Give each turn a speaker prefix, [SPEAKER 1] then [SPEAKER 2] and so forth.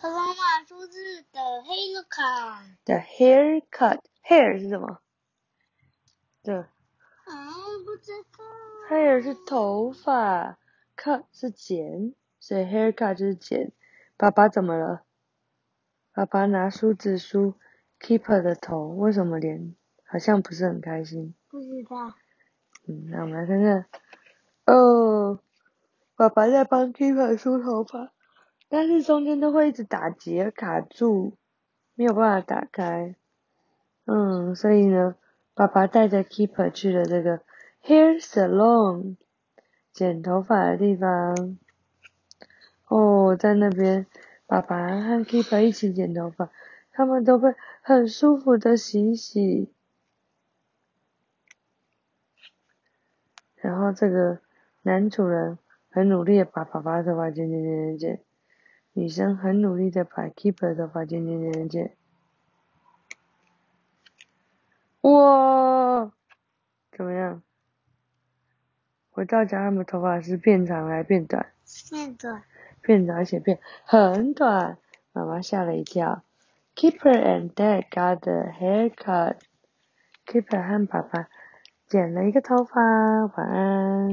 [SPEAKER 1] 可妈妈说是的黑了卡。
[SPEAKER 2] The haircut，hair 是什么？对
[SPEAKER 1] 啊，不知道。
[SPEAKER 2] ，hair 是头发，cut 是剪，所以 haircut 就是剪。爸爸怎么了？爸爸拿梳子梳 Keeper 的头，为什么脸好像不是很开心？
[SPEAKER 1] 不知道。
[SPEAKER 2] 嗯，那我们来看看。哦，爸爸在帮 Keeper 梳头发，但是中间都会一直打结卡住，没有办法打开。嗯，所以呢，爸爸带着 Keeper 去了这个 hair salon 剪头发的地方。哦，在那边，爸爸和 Keeper 一起剪头发，他们都会很舒服的洗洗。然后这个男主人很努力的把爸爸的头发剪剪剪剪剪，女生很努力的把 Keeper 的头发剪剪剪剪剪。哇，怎么样？回到家，他们头发是变长还是变短？
[SPEAKER 1] 变短。
[SPEAKER 2] 变长而且变很短，妈妈吓了一跳。Keeper and Dad got a haircut. Keeper 和爸爸剪了一个头发，晚安。